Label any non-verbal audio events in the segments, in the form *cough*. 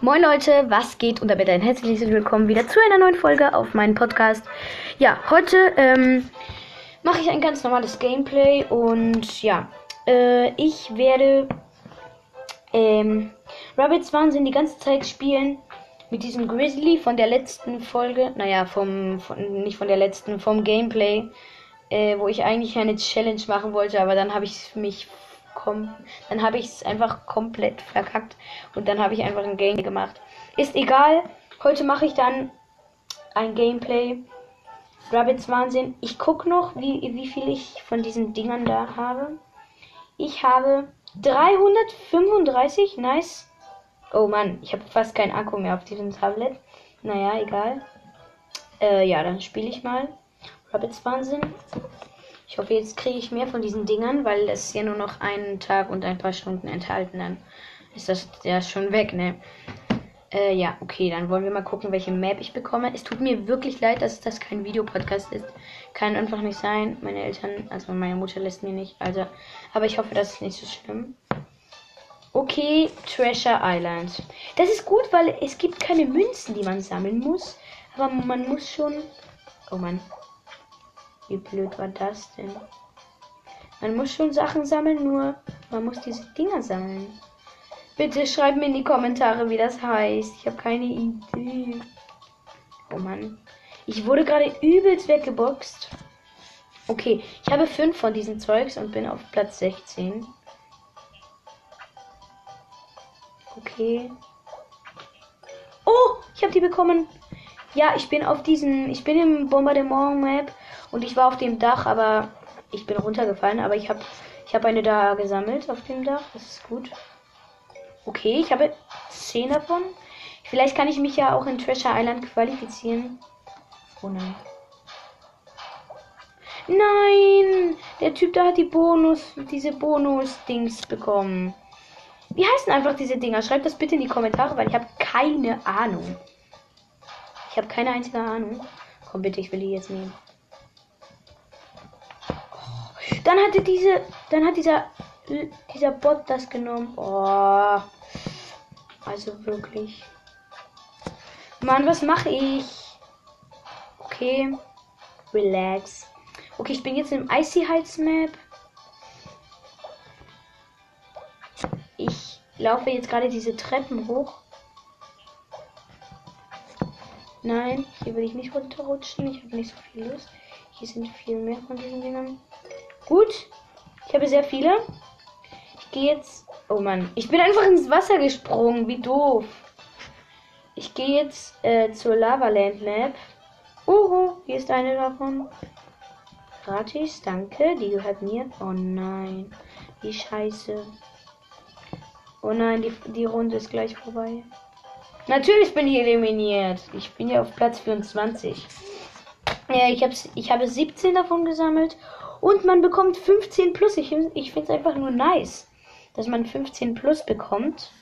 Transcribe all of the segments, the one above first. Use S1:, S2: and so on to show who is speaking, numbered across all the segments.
S1: Moin Leute, was geht? Und damit ein herzliches Willkommen wieder zu einer neuen Folge auf meinem Podcast. Ja, heute ähm, mache ich ein ganz normales Gameplay und ja, äh, ich werde ähm, Rabbits Wahnsinn die ganze Zeit spielen mit diesem Grizzly von der letzten Folge. Naja, vom, von, nicht von der letzten, vom Gameplay, äh, wo ich eigentlich eine Challenge machen wollte, aber dann habe ich mich kom dann habe ich es einfach komplett verkackt und dann habe ich einfach ein Game gemacht. Ist egal. Heute mache ich dann ein Gameplay. Rabbits Wahnsinn. Ich gucke noch, wie, wie viel ich von diesen Dingern da habe. Ich habe 335. Nice. Oh Mann, ich habe fast keinen Akku mehr auf diesem Tablet. Naja, egal. Äh, ja, dann spiele ich mal. Rabbits Wahnsinn. Ich hoffe, jetzt kriege ich mehr von diesen Dingern, weil es ja nur noch einen Tag und ein paar Stunden enthalten. Dann ist das ja schon weg, ne? Äh, ja, okay, dann wollen wir mal gucken, welche Map ich bekomme. Es tut mir wirklich leid, dass das kein Videopodcast ist. Kann einfach nicht sein. Meine Eltern, also meine Mutter lässt mir nicht. Also, aber ich hoffe, das ist nicht so schlimm. Okay, Treasure Island. Das ist gut, weil es gibt keine Münzen, die man sammeln muss. Aber man muss schon. Oh Mann. Wie blöd war das denn? Man muss schon Sachen sammeln, nur man muss diese Dinger sammeln. Bitte schreibt mir in die Kommentare, wie das heißt. Ich habe keine Idee. Oh Mann. Ich wurde gerade übelst weggeboxt. Okay, ich habe fünf von diesen Zeugs und bin auf Platz 16. Okay. Oh, ich habe die bekommen. Ja, ich bin auf diesen, ich bin im Bombardement Map und ich war auf dem Dach, aber ich bin runtergefallen. Aber ich habe ich hab eine da gesammelt auf dem Dach. Das ist gut. Okay, ich habe 10 davon. Vielleicht kann ich mich ja auch in Treasure Island qualifizieren. Oh nein. Nein! Der Typ da hat die Bonus, diese Bonus-Dings bekommen. Wie heißen einfach diese Dinger? Schreibt das bitte in die Kommentare, weil ich habe keine Ahnung. Ich habe keine einzige Ahnung. Komm bitte, ich will die jetzt nehmen. Dann hatte diese, dann hat dieser, dieser Bot das genommen. Oh. Also wirklich. Mann, was mache ich? Okay. Relax. Okay, ich bin jetzt im Icy Heights Map. Ich laufe jetzt gerade diese Treppen hoch. Nein, hier will ich nicht runterrutschen. Ich habe nicht so viel Lust. Hier sind viel mehr von diesen Dingern. Gut. Ich habe sehr viele. Ich gehe jetzt. Oh Mann. Ich bin einfach ins Wasser gesprungen. Wie doof. Ich gehe jetzt äh, zur Lavaland Map. Uhu, hier ist eine davon. Gratis, danke. Die gehört mir. Oh nein. Wie scheiße. Oh nein, die, die Runde ist gleich vorbei. Natürlich bin ich eliminiert. Ich bin ja auf Platz 24. Ja, ich, hab's, ich habe 17 davon gesammelt und man bekommt 15 plus. Ich, ich finde es einfach nur nice, dass man 15 plus bekommt.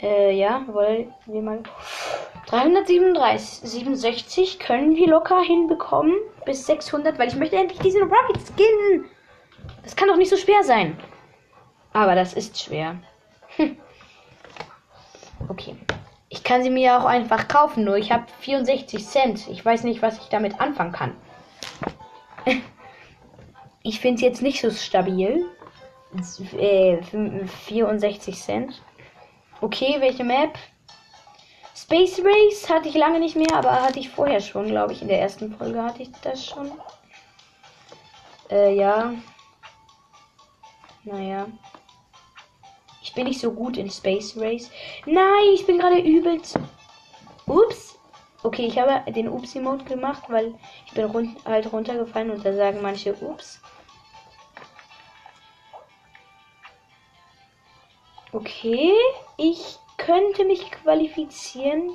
S1: Äh, ja, wollen wir mal. 337, 67 können wir locker hinbekommen. Bis 600, weil ich möchte endlich diesen Rabbit Skin. Das kann doch nicht so schwer sein. Aber das ist schwer. Hm. Okay. Ich kann sie mir auch einfach kaufen, nur ich habe 64 Cent. Ich weiß nicht, was ich damit anfangen kann. Ich finde es jetzt nicht so stabil. Äh, 64 Cent. Okay, welche Map? Space Race hatte ich lange nicht mehr, aber hatte ich vorher schon, glaube ich. In der ersten Folge hatte ich das schon. Äh, ja. Naja. Ich bin nicht so gut in Space Race. Nein, ich bin gerade übelst. Ups. Okay, ich habe den Ups-Emote gemacht, weil ich bin run halt runtergefallen und da sagen manche Ups. Okay, ich könnte mich qualifizieren.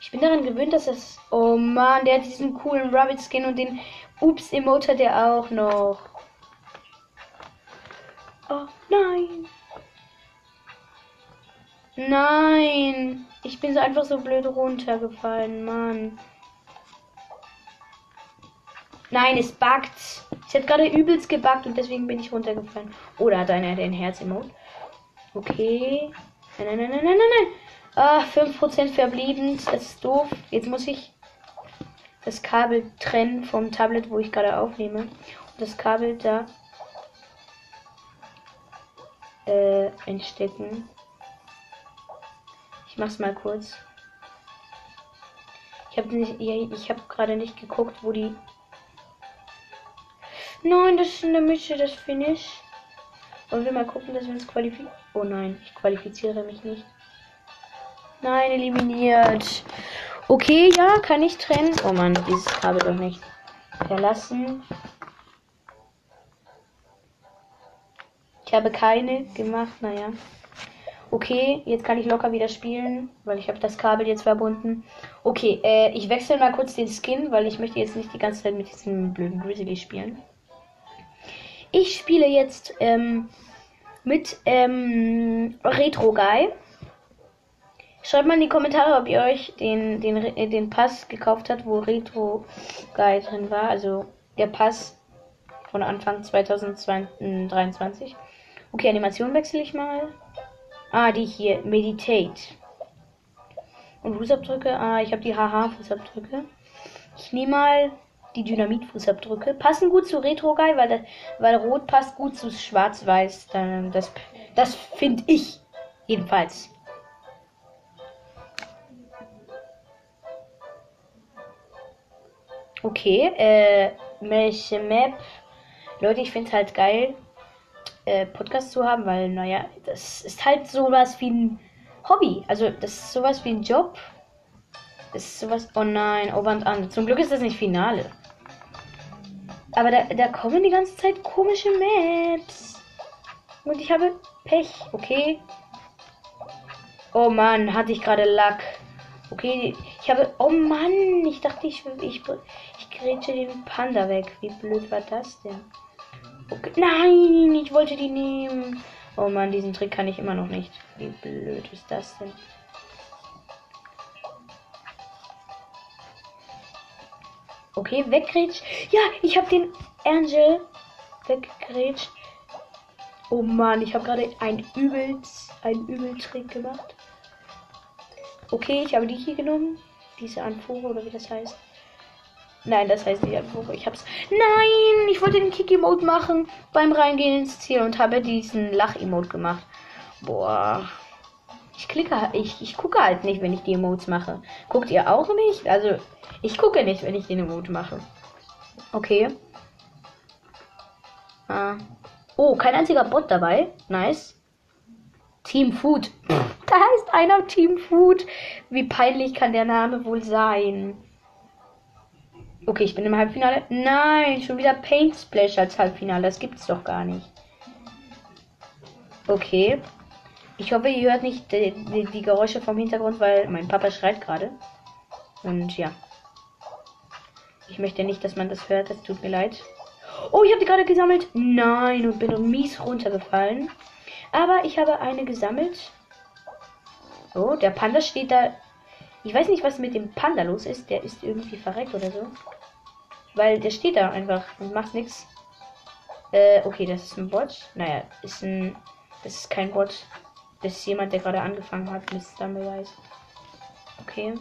S1: Ich bin daran gewöhnt, dass das. Oh man, der hat diesen coolen Rabbit Skin und den Ups-Emote hat er auch noch. Oh nein. Nein. Ich bin so einfach so blöd runtergefallen, Mann. Nein, es buggt. Ich hat gerade übelst gebuggt und deswegen bin ich runtergefallen. Oder hat einer den Herz-Emote? Okay. Nein, nein, nein, nein, nein, nein. Ah, 5% verblieben. Das ist doof. Jetzt muss ich das Kabel trennen vom Tablet, wo ich gerade aufnehme. Und das Kabel da äh, entstecken. Ich mach's mal kurz. Ich habe ich habe gerade nicht geguckt, wo die. Nein, das ist in der Mitte, das Finish. Wollen wir mal gucken, dass wir uns qualifizieren? Oh nein, ich qualifiziere mich nicht. Nein, eliminiert. Okay, ja, kann ich trennen. Oh Mann, dieses Kabel doch nicht. Verlassen. Ich habe keine gemacht, naja. Okay, jetzt kann ich locker wieder spielen, weil ich habe das Kabel jetzt verbunden. Okay, äh, ich wechsle mal kurz den Skin, weil ich möchte jetzt nicht die ganze Zeit mit diesem blöden Grizzly spielen. Ich spiele jetzt ähm, mit ähm, Retro Guy. Schreibt mal in die Kommentare, ob ihr euch den, den, den Pass gekauft habt, wo Retro Guy drin war. Also der Pass von Anfang 2023. Okay, Animation wechsle ich mal. Ah, die hier. Meditate. Und Fußabdrücke. Ah, ich habe die HH-Fußabdrücke. Ich nehme mal die Dynamit-Fußabdrücke. Passen gut zu Retro Guy, weil, weil Rot passt gut zu Schwarz-Weiß. Das, das finde ich. Jedenfalls. Okay, äh, welche Map? Leute, ich finde es halt geil, äh, Podcast zu haben, weil, naja, das ist halt sowas wie ein Hobby. Also, das ist sowas wie ein Job. Das ist sowas. Oh nein, over und an. Zum Glück ist das nicht Finale. Aber da, da kommen die ganze Zeit komische Maps. Und ich habe Pech, okay? Oh Mann, hatte ich gerade Lack. Okay, ich habe. Oh Mann, ich dachte, ich, ich, ich grätsche den Panda weg. Wie blöd war das denn? Okay. Nein, ich wollte die nehmen. Oh Mann, diesen Trick kann ich immer noch nicht. Wie blöd ist das denn? Okay, weggrätscht. Ja, ich habe den Angel weggrätscht. Oh Mann, ich habe gerade ein übels, ein Übeltrick gemacht. Okay, ich habe die hier genommen. Diese Anfuhre oder wie das heißt. Nein, das heißt nicht einfach. Ich hab's. Nein, ich wollte den Kick-Emote machen beim Reingehen ins Ziel und habe diesen Lach-Emote gemacht. Boah. Ich klicke ich, ich gucke halt nicht, wenn ich die Emotes mache. Guckt ihr auch nicht? Also, ich gucke nicht, wenn ich den Emote mache. Okay. Ah. Oh, kein einziger Bot dabei. Nice. Team Food. *laughs* da heißt einer Team Food. Wie peinlich kann der Name wohl sein? Okay, ich bin im Halbfinale. Nein, schon wieder Paint Splash als Halbfinale. Das gibt's doch gar nicht. Okay. Ich hoffe, ihr hört nicht die, die, die Geräusche vom Hintergrund, weil mein Papa schreit gerade. Und ja. Ich möchte nicht, dass man das hört. Es tut mir leid. Oh, ich habe die gerade gesammelt. Nein, und bin mies runtergefallen. Aber ich habe eine gesammelt. Oh, der Panda steht da ich weiß nicht, was mit dem Panda los ist. Der ist irgendwie verreckt oder so. Weil der steht da einfach und macht nichts. Äh, okay, das ist ein Bot. Naja, ist ein. Das ist kein Bot. Das ist jemand, der gerade angefangen hat mit Stumbleweise. Okay.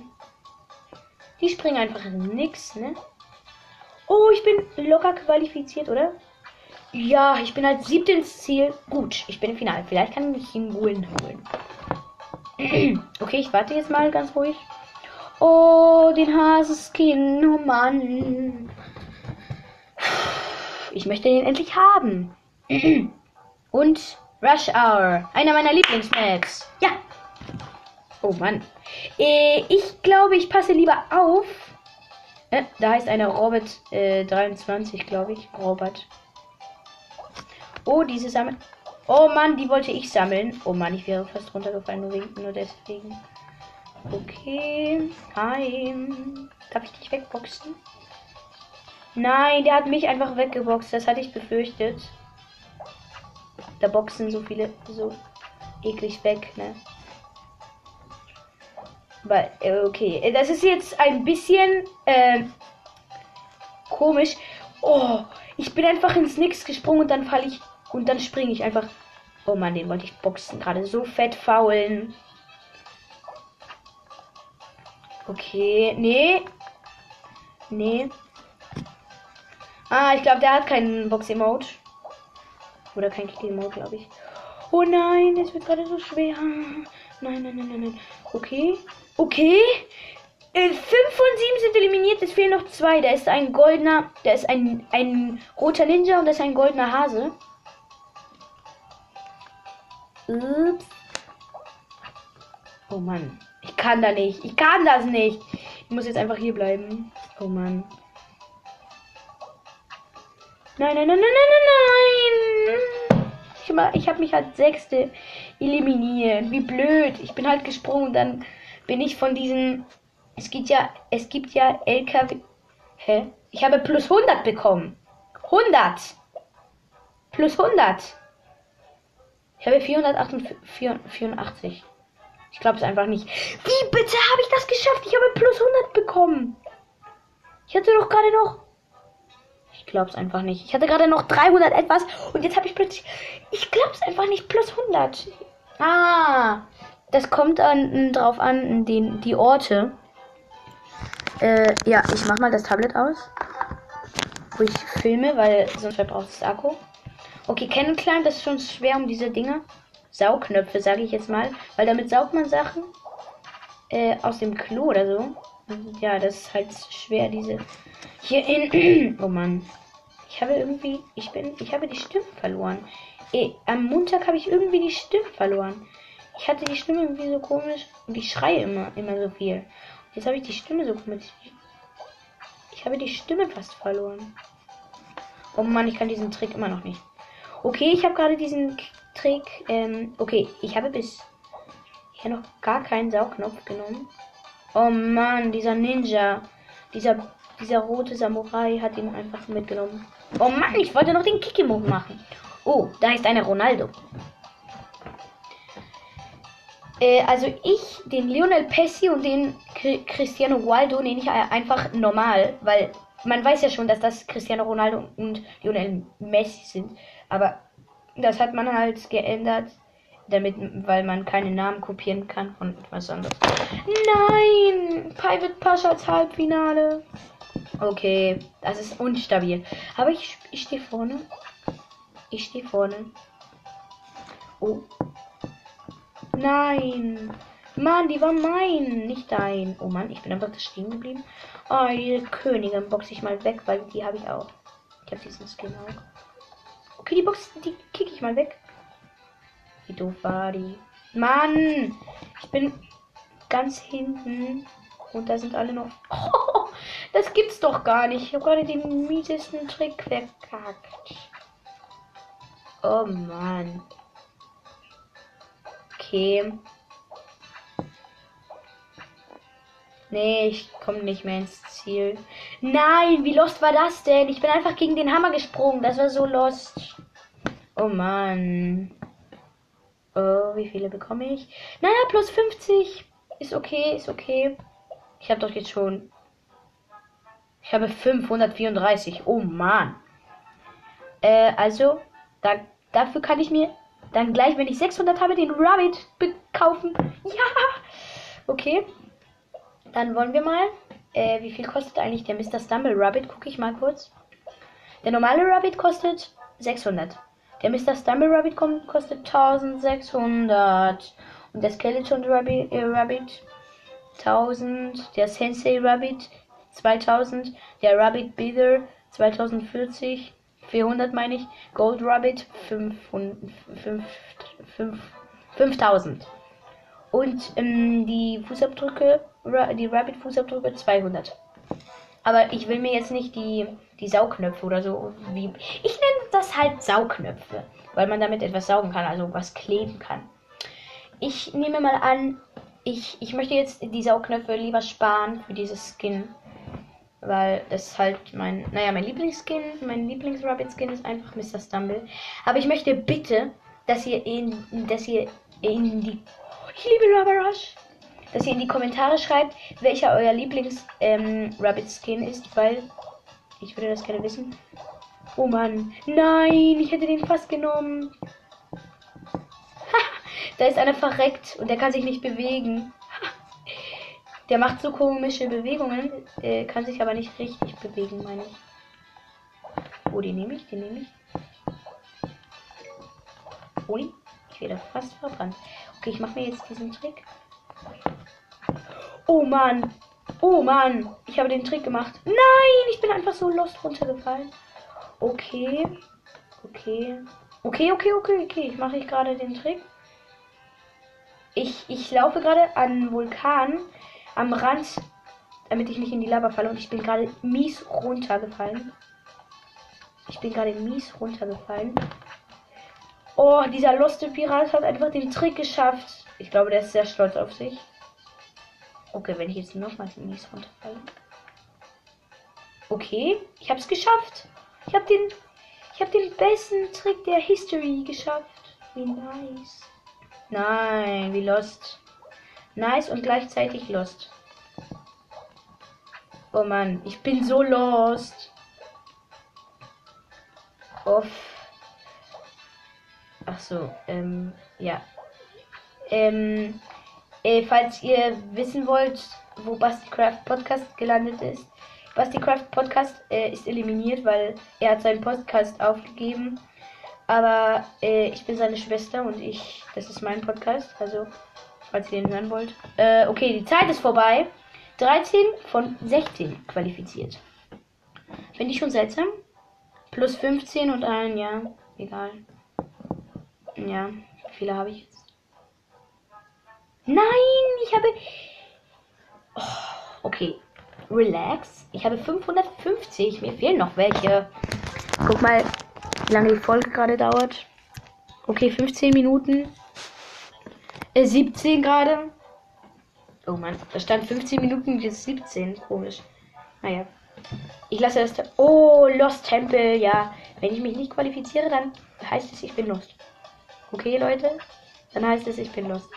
S1: Die springen einfach nix, ne? Oh, ich bin locker qualifiziert, oder? Ja, ich bin als siebte ins Ziel. Gut, ich bin im Finale. Vielleicht kann ich ihn Win holen. okay, ich warte jetzt mal ganz ruhig. Oh, den Haseskin, oh Mann. Ich möchte den endlich haben. Und Rush Hour, einer meiner Lieblingsmaps. Ja. Oh Mann. Äh, ich glaube, ich passe lieber auf. Äh, da heißt einer Robert äh, 23, glaube ich. Robert. Oh, diese sammeln. Oh Mann, die wollte ich sammeln. Oh Mann, ich wäre fast runtergefallen, nur, wegen, nur deswegen. Okay. Hi. Darf ich dich wegboxen? Nein, der hat mich einfach weggeboxt. Das hatte ich befürchtet. Da boxen so viele so eklig weg, ne? Weil, äh, okay. Das ist jetzt ein bisschen äh, komisch. Oh, ich bin einfach ins Nix gesprungen und dann falle ich und dann springe ich einfach. Oh Mann, den wollte ich boxen. Gerade so fett faulen. Okay, nee. Nee. Ah, ich glaube, der hat keinen Box-Emote. Oder kein Kick-Emote, glaube ich. Oh nein, es wird gerade so schwer. Nein, nein, nein, nein, nein. Okay. Okay. Äh, fünf von sieben sind eliminiert. Es fehlen noch zwei. Da ist ein goldener. Da ist ein, ein roter Ninja und da ist ein goldener Hase. Ups. Oh Mann. Kann da nicht. Ich kann das nicht. Ich muss jetzt einfach hier bleiben. Oh Mann. Nein, nein, nein, nein, nein, nein, nein. Ich, habe mich als Sechste eliminiert. Wie blöd. Ich bin halt gesprungen. Dann bin ich von diesen. Es gibt ja, es gibt ja LKW. Hä? Ich habe plus 100 bekommen. 100. Plus 100. Ich habe 484. Ich glaube es einfach nicht. Wie bitte habe ich das geschafft? Ich habe plus 100 bekommen. Ich hatte doch gerade noch ich glaub's einfach nicht. Ich hatte gerade noch 300 etwas und jetzt habe ich plötzlich. Ich glaub's einfach nicht. Plus 100. Ah. Das kommt an, drauf an, den, die Orte. Äh, ja, ich mach mal das Tablet aus. Wo ich filme, weil sonst verbraucht es Akku. Okay, Climb, das ist schon schwer um diese Dinge. Saugknöpfe, sage ich jetzt mal. Weil damit saugt man Sachen äh, aus dem Klo oder so. Ja, das ist halt schwer, diese hier in. *clears throat* Oh Mann. Ich habe irgendwie. Ich bin. Ich habe die Stimme verloren. Eh, am Montag habe ich irgendwie die Stimme verloren. Ich hatte die Stimme irgendwie so komisch und ich schreie immer, immer so viel. Jetzt habe ich die Stimme so komisch. Ich habe die Stimme fast verloren. Oh Mann, ich kann diesen Trick immer noch nicht. Okay, ich habe gerade diesen Trick. Ähm, okay, ich habe bis hier noch gar keinen Saugknopf genommen. Oh Mann, dieser Ninja. Dieser dieser rote Samurai hat ihn einfach mitgenommen. Oh Mann, ich wollte noch den Kikimon machen. Oh, da ist eine Ronaldo. Äh, also ich, den Lionel Pessi und den Cristiano Ronaldo nenne ich einfach normal, weil man weiß ja schon, dass das Cristiano Ronaldo und Lionel Messi sind. Aber das hat man halt geändert, damit, weil man keine Namen kopieren kann von etwas anderes. Nein! Private Paschas Halbfinale. Okay, das ist unstabil. Aber ich, ich stehe vorne. Ich stehe vorne. Oh. Nein. Mann, die war mein, nicht dein. Oh Mann, ich bin einfach da stehen geblieben. Oh, die Königin boxe ich mal weg, weil die habe ich auch. Ich habe diesen Skin auch. Okay, die Box, die kicke ich mal weg. Wie doof war die? Mann, ich bin ganz hinten und da sind alle noch. Oh, *laughs* das gibt's doch gar nicht. Ich habe gerade den miesesten Trick verkackt. Oh Mann. Okay. Nee, ich komme nicht mehr ins Ziel. Nein, wie lost war das denn? Ich bin einfach gegen den Hammer gesprungen. Das war so lost. Oh Mann. Oh, wie viele bekomme ich? Naja, plus 50. Ist okay, ist okay. Ich habe doch jetzt schon ich habe 534. Oh Mann. Äh, also, da, dafür kann ich mir dann gleich, wenn ich 600 habe, den Rabbit kaufen. *laughs* Ja. Okay. Dann wollen wir mal. Äh, wie viel kostet eigentlich der Mr. Stumble Rabbit? Gucke ich mal kurz. Der normale Rabbit kostet 600. Der Mr. Stumble Rabbit kostet 1600. Und der Skeleton Rabbit, äh, Rabbit 1000. Der Sensei Rabbit 2000, der Rabbit Beather 2040, 400 meine ich, Gold Rabbit 500, 5, 5, 5000. Und ähm, die Fußabdrücke, die Rabbit Fußabdrücke 200. Aber ich will mir jetzt nicht die, die Saugknöpfe oder so wie. Ich nenne das halt Saugknöpfe, weil man damit etwas saugen kann, also was kleben kann. Ich nehme mal an, ich, ich möchte jetzt die Saugknöpfe lieber sparen für dieses Skin. Weil das halt mein, naja, mein Lieblingsskin, mein Lieblings-Rabbit-Skin ist einfach Mr. Stumble. Aber ich möchte bitte, dass ihr in, dass ihr in die, ich liebe Rubber Rush, dass ihr in die Kommentare schreibt, welcher euer Lieblings-Rabbit-Skin ähm, ist, weil Ich würde das gerne wissen. Oh Mann. Nein, ich hätte den fast genommen. da ist einer verreckt und der kann sich nicht bewegen. Der macht so komische Bewegungen, äh, kann sich aber nicht richtig bewegen, meine ich. Oh, die nehme ich, die nehme ich. Ui, ich werde fast verbrannt. Okay, ich mache mir jetzt diesen Trick. Oh Mann, oh Mann, ich habe den Trick gemacht. Nein, ich bin einfach so lost runtergefallen. Okay, okay, okay, okay, okay, okay. Ich mache ich gerade den Trick. Ich, ich laufe gerade an Vulkan am Rand, damit ich nicht in die Lava falle. Und ich bin gerade mies runtergefallen. Ich bin gerade mies runtergefallen. Oh, dieser loste Pirat hat einfach den Trick geschafft. Ich glaube, der ist sehr stolz auf sich. Okay, wenn ich jetzt nochmal mies runterfalle. Okay, ich habe es geschafft. Ich habe den, ich habe den besten Trick der History geschafft. Wie nice. Nein, wie lost. Nice und gleichzeitig lost. Oh Mann, ich bin so lost. Off. Ach so, ähm, ja. Ähm, äh, falls ihr wissen wollt, wo Basti Craft Podcast gelandet ist. Basti Craft Podcast äh, ist eliminiert, weil er hat seinen Podcast aufgegeben. Aber äh, ich bin seine Schwester und ich, das ist mein Podcast, also falls ihr den hören wollt. Äh, okay, die Zeit ist vorbei. 13 von 16 qualifiziert. Finde ich schon seltsam. Plus 15 und ein, ja, egal. Ja, viele habe ich? Nein, ich habe. Oh, okay, relax. Ich habe 550. Mir fehlen noch welche. Guck mal, wie lange die Folge gerade dauert. Okay, 15 Minuten. Äh, 17 gerade. Oh Mann, da stand 15 Minuten, jetzt 17. Komisch. Naja. Ich lasse das. Oh, Lost Temple. Ja, wenn ich mich nicht qualifiziere, dann heißt es, ich bin lost. Okay, Leute? Dann heißt es, ich bin lost.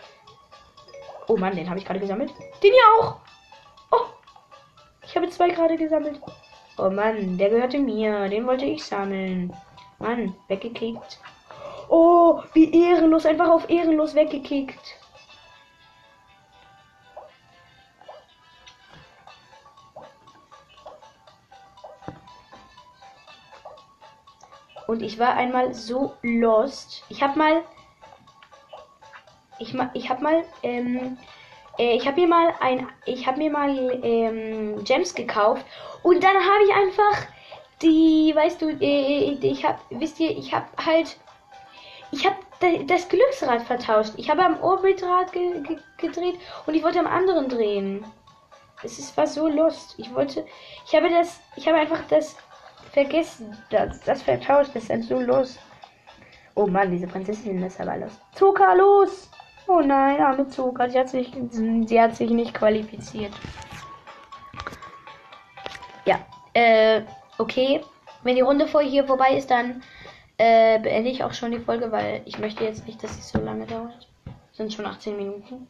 S1: Oh Mann, den habe ich gerade gesammelt. Den hier auch. Oh, ich habe zwei gerade gesammelt. Oh Mann, der gehörte mir. Den wollte ich sammeln. Mann, weggekickt. Oh, wie ehrenlos. Einfach auf ehrenlos weggekickt. Und ich war einmal so lost. Ich habe mal. Ich, ich habe mal. Ähm, äh, ich habe mir mal ein. Ich habe mir mal ähm, Gems gekauft. Und dann habe ich einfach die. Weißt du, äh, ich habe. Wisst ihr, ich habe halt. Ich habe das Glücksrad vertauscht. Ich habe am Orbitrad ge ge gedreht und ich wollte am anderen drehen. Es ist, war so lost. Ich wollte. Ich habe das. Ich habe einfach das vergessen. Das, das vertauscht. Das ist so los. Oh Mann, diese Prinzessin ist aber los. Zuka, los! Oh nein, arme Zuka. Sie hat sich, sie hat sich nicht qualifiziert. Ja, äh, okay. Wenn die Runde vor hier vorbei ist, dann äh, beende ich auch schon die Folge, weil ich möchte jetzt nicht, dass es so lange dauert. Sind schon 18 Minuten.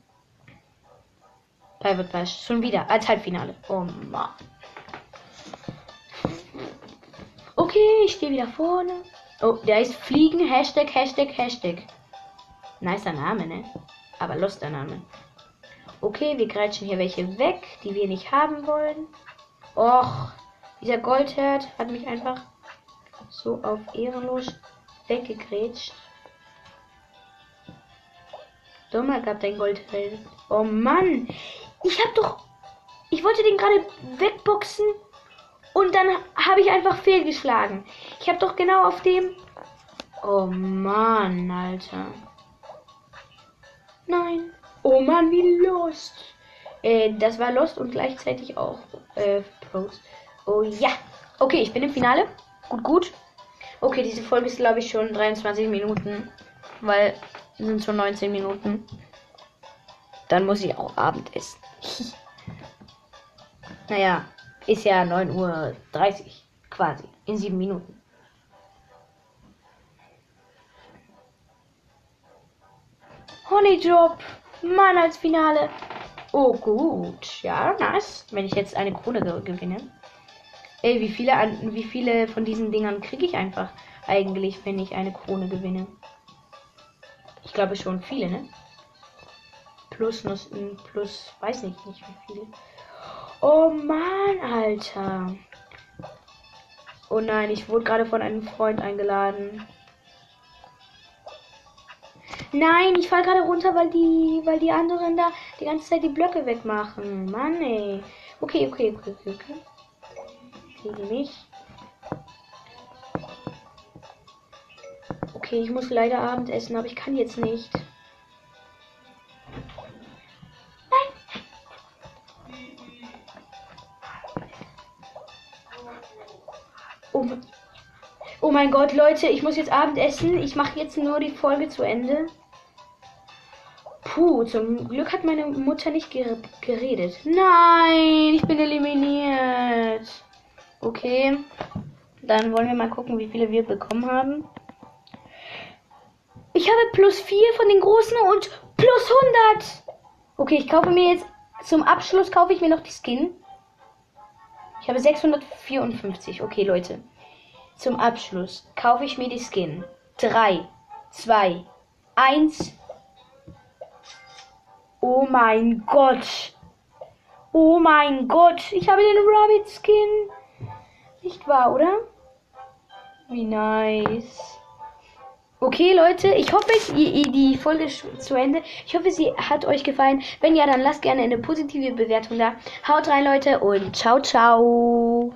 S1: Private Bash. Schon wieder. Als Halbfinale. Oh Mann. Okay, ich stehe wieder vorne. Oh, der ist Fliegen. Hashtag, Hashtag, Hashtag. Nicer Name, ne? Aber luster Name. Okay, wir grätschen hier welche weg, die wir nicht haben wollen. Och, dieser Goldherd hat mich einfach so auf ehrenlos weggegrätscht. Dummer gab dein Goldheld. Oh Mann, ich hab doch. Ich wollte den gerade wegboxen und dann habe ich einfach fehlgeschlagen. Ich habe doch genau auf dem. Oh Mann, Alter. Nein. Oh Mann, wie Lost. Äh, das war Lost und gleichzeitig auch äh, Pros. Oh ja. Okay, ich bin im Finale. Gut, gut. Okay, diese Folge ist, glaube ich, schon 23 Minuten. Weil sind schon 19 Minuten. Dann muss ich auch Abend essen. *laughs* naja, ist ja 9.30 Uhr quasi. In sieben Minuten. Honeydrop. Mann als Finale. Oh gut. Ja, nice. Wenn ich jetzt eine Krone gewinne. Ey, wie viele, wie viele von diesen Dingern kriege ich einfach eigentlich, wenn ich eine Krone gewinne? Ich glaube schon viele, ne? Plus, plus, weiß nicht, nicht wie viele. Oh Mann, Alter. Oh nein, ich wurde gerade von einem Freund eingeladen. Nein, ich fall gerade runter, weil die, weil die anderen da die ganze Zeit die Blöcke wegmachen. Mann, ey. Okay, okay, okay, okay, okay. Kriege mich. Okay, ich muss leider Abendessen, aber ich kann jetzt nicht. Oh, oh mein Gott, Leute, ich muss jetzt Abendessen. Ich mache jetzt nur die Folge zu Ende. Puh, zum Glück hat meine Mutter nicht geredet. Nein, ich bin eliminiert. Okay. Dann wollen wir mal gucken, wie viele wir bekommen haben. Ich habe plus 4 von den großen und plus 100. Okay, ich kaufe mir jetzt zum Abschluss kaufe ich mir noch die Skin. Ich habe 654. Okay, Leute. Zum Abschluss kaufe ich mir die Skin. 3, 2, 1. Oh mein Gott. Oh mein Gott. Ich habe den Rabbit Skin. Nicht wahr, oder? Wie nice. Okay, Leute, ich hoffe, die Folge ist zu Ende. Ich hoffe, sie hat euch gefallen. Wenn ja, dann lasst gerne eine positive Bewertung da. Haut rein, Leute, und ciao, ciao.